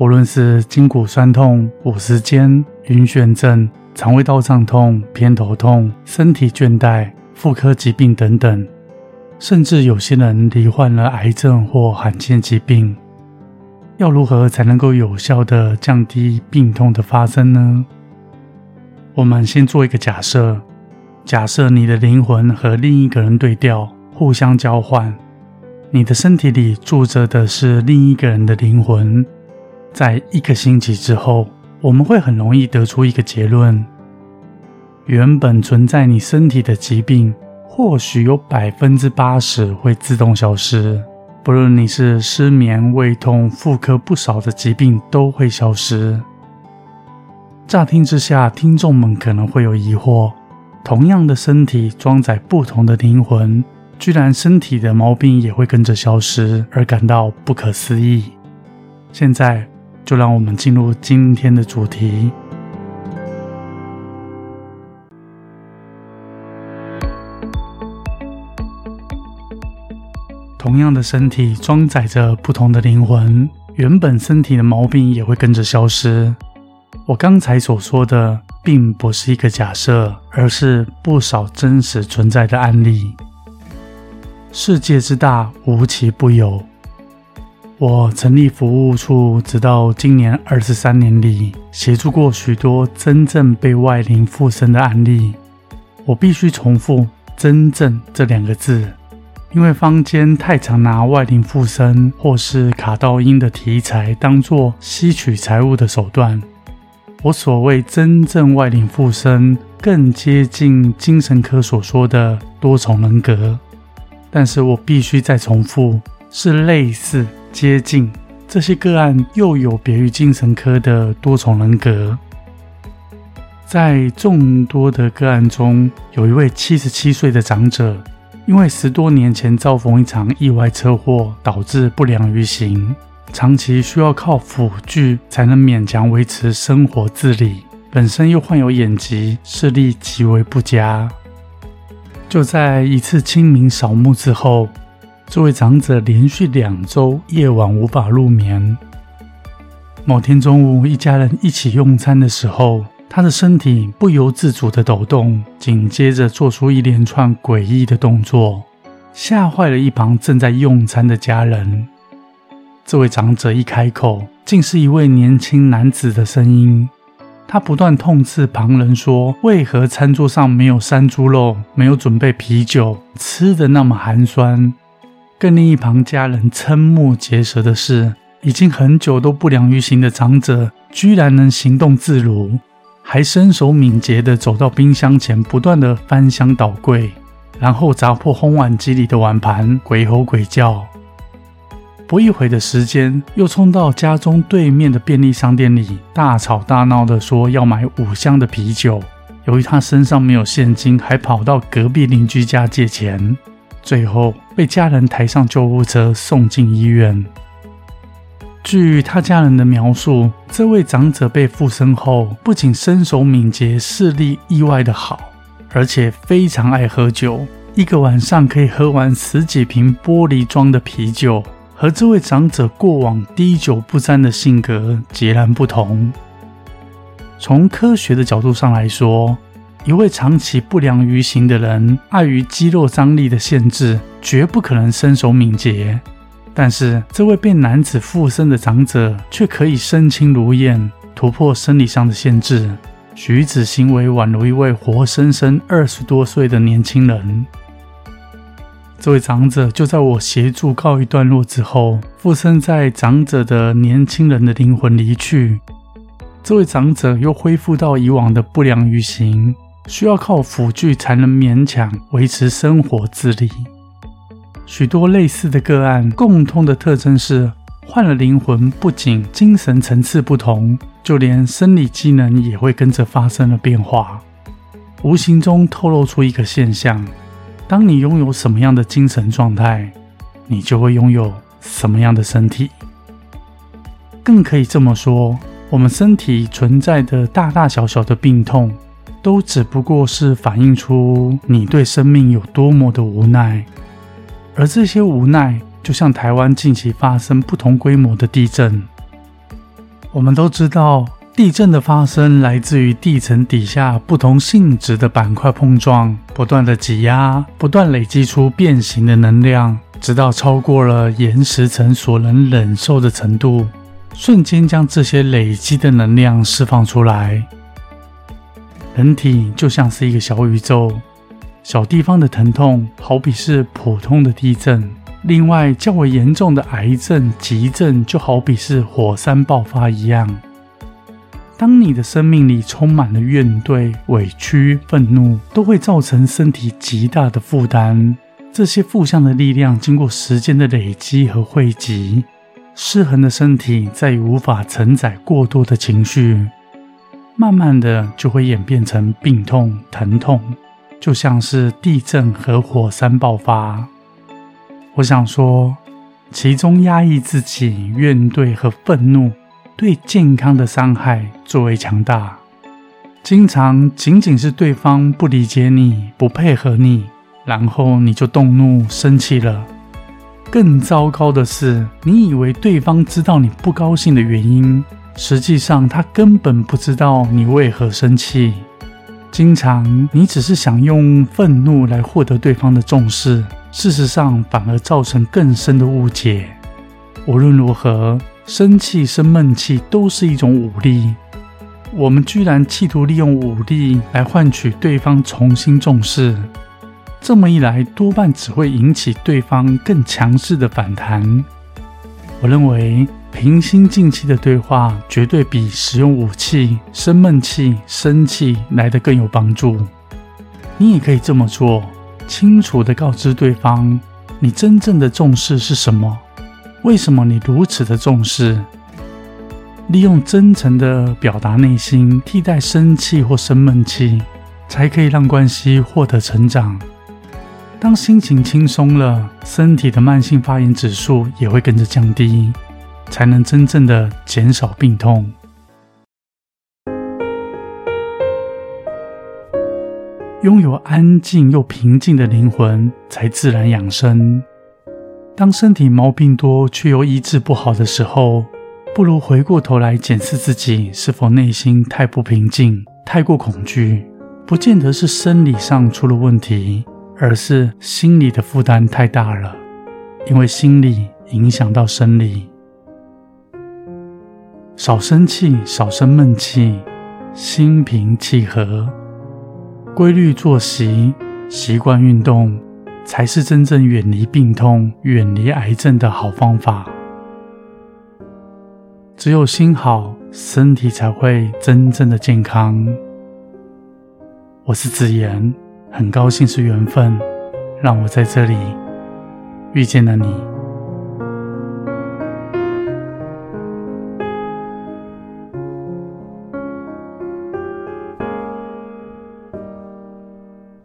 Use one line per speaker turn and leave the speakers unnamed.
无论是筋骨酸痛、五十肩、晕眩症、肠胃道胀痛、偏头痛、身体倦怠、妇科疾病等等，甚至有些人罹患了癌症或罕见疾病，要如何才能够有效的降低病痛的发生呢？我们先做一个假设：假设你的灵魂和另一个人对调，互相交换，你的身体里住着的是另一个人的灵魂。在一个星期之后，我们会很容易得出一个结论：原本存在你身体的疾病，或许有百分之八十会自动消失。不论你是失眠、胃痛、妇科，不少的疾病都会消失。乍听之下，听众们可能会有疑惑：同样的身体装载不同的灵魂，居然身体的毛病也会跟着消失，而感到不可思议。现在。就让我们进入今天的主题。同样的身体装载着不同的灵魂，原本身体的毛病也会跟着消失。我刚才所说的，并不是一个假设，而是不少真实存在的案例。世界之大，无奇不有。我成立服务处，直到今年二十三年里，协助过许多真正被外灵附身的案例。我必须重复“真正”这两个字，因为坊间太常拿外灵附身或是卡道音的题材当作吸取财物的手段。我所谓真正外灵附身，更接近精神科所说的多重人格。但是我必须再重复，是类似。接近这些个案，又有别于精神科的多重人格。在众多的个案中，有一位七十七岁的长者，因为十多年前遭逢一场意外车祸，导致不良于行，长期需要靠辅具才能勉强维持生活自理。本身又患有眼疾，视力极为不佳。就在一次清明扫墓之后。这位长者连续两周夜晚无法入眠。某天中午，一家人一起用餐的时候，他的身体不由自主地抖动，紧接着做出一连串诡异的动作，吓坏了一旁正在用餐的家人。这位长者一开口，竟是一位年轻男子的声音。他不断痛斥旁人说：“为何餐桌上没有山猪肉，没有准备啤酒，吃的那么寒酸？”更令一旁家人瞠目结舌的是，已经很久都不良于行的长者，居然能行动自如，还身手敏捷地走到冰箱前，不断地翻箱倒柜，然后砸破烘碗机里的碗盘，鬼吼鬼叫。不一会的时间，又冲到家中对面的便利商店里，大吵大闹地说要买五箱的啤酒。由于他身上没有现金，还跑到隔壁邻居家借钱。最后被家人抬上救护车送进医院。据他家人的描述，这位长者被附身后，不仅身手敏捷、视力意外的好，而且非常爱喝酒，一个晚上可以喝完十几瓶玻璃装的啤酒，和这位长者过往滴酒不沾的性格截然不同。从科学的角度上来说，一位长期不良于行的人，碍于肌肉张力的限制，绝不可能身手敏捷。但是，这位被男子附身的长者却可以身轻如燕，突破生理上的限制，举止行为宛如一位活生生二十多岁的年轻人。这位长者就在我协助告一段落之后，附身在长者的年轻人的灵魂离去。这位长者又恢复到以往的不良于行。需要靠辅具才能勉强维持生活自理。许多类似的个案，共通的特征是，换了灵魂不仅精神层次不同，就连生理机能也会跟着发生了变化，无形中透露出一个现象：当你拥有什么样的精神状态，你就会拥有什么样的身体。更可以这么说，我们身体存在的大大小小的病痛，都只不过是反映出你对生命有多么的无奈。而这些无奈，就像台湾近期发生不同规模的地震。我们都知道，地震的发生来自于地层底下不同性质的板块碰撞，不断的挤压，不断累积出变形的能量，直到超过了岩石层所能忍受的程度，瞬间将这些累积的能量释放出来。人体就像是一个小宇宙，小地方的疼痛好比是普通的地震。另外，较为严重的癌症、急症，就好比是火山爆发一样。当你的生命里充满了怨怼、委屈、愤怒，都会造成身体极大的负担。这些负向的力量经过时间的累积和汇集，失衡的身体再也无法承载过多的情绪，慢慢的就会演变成病痛、疼痛，就像是地震和火山爆发。我想说，其中压抑自己怨怼和愤怒对健康的伤害最为强大。经常仅仅是对方不理解你、不配合你，然后你就动怒生气了。更糟糕的是，你以为对方知道你不高兴的原因，实际上他根本不知道你为何生气。经常你只是想用愤怒来获得对方的重视。事实上，反而造成更深的误解。无论如何，生气、生闷气都是一种武力。我们居然企图利用武力来换取对方重新重视，这么一来，多半只会引起对方更强势的反弹。我认为，平心静气的对话绝对比使用武器、生闷气、生气来得更有帮助。你也可以这么做。清楚地告知对方，你真正的重视是什么？为什么你如此的重视？利用真诚的表达内心，替代生气或生闷气，才可以让关系获得成长。当心情轻松了，身体的慢性发炎指数也会跟着降低，才能真正的减少病痛。拥有安静又平静的灵魂，才自然养生。当身体毛病多却又医治不好的时候，不如回过头来检视自己是否内心太不平静、太过恐惧。不见得是生理上出了问题，而是心理的负担太大了。因为心理影响到生理，少生气，少生闷气，心平气和。规律作息、习惯运动，才是真正远离病痛、远离癌症的好方法。只有心好，身体才会真正的健康。我是子言，很高兴是缘分，让我在这里遇见了你。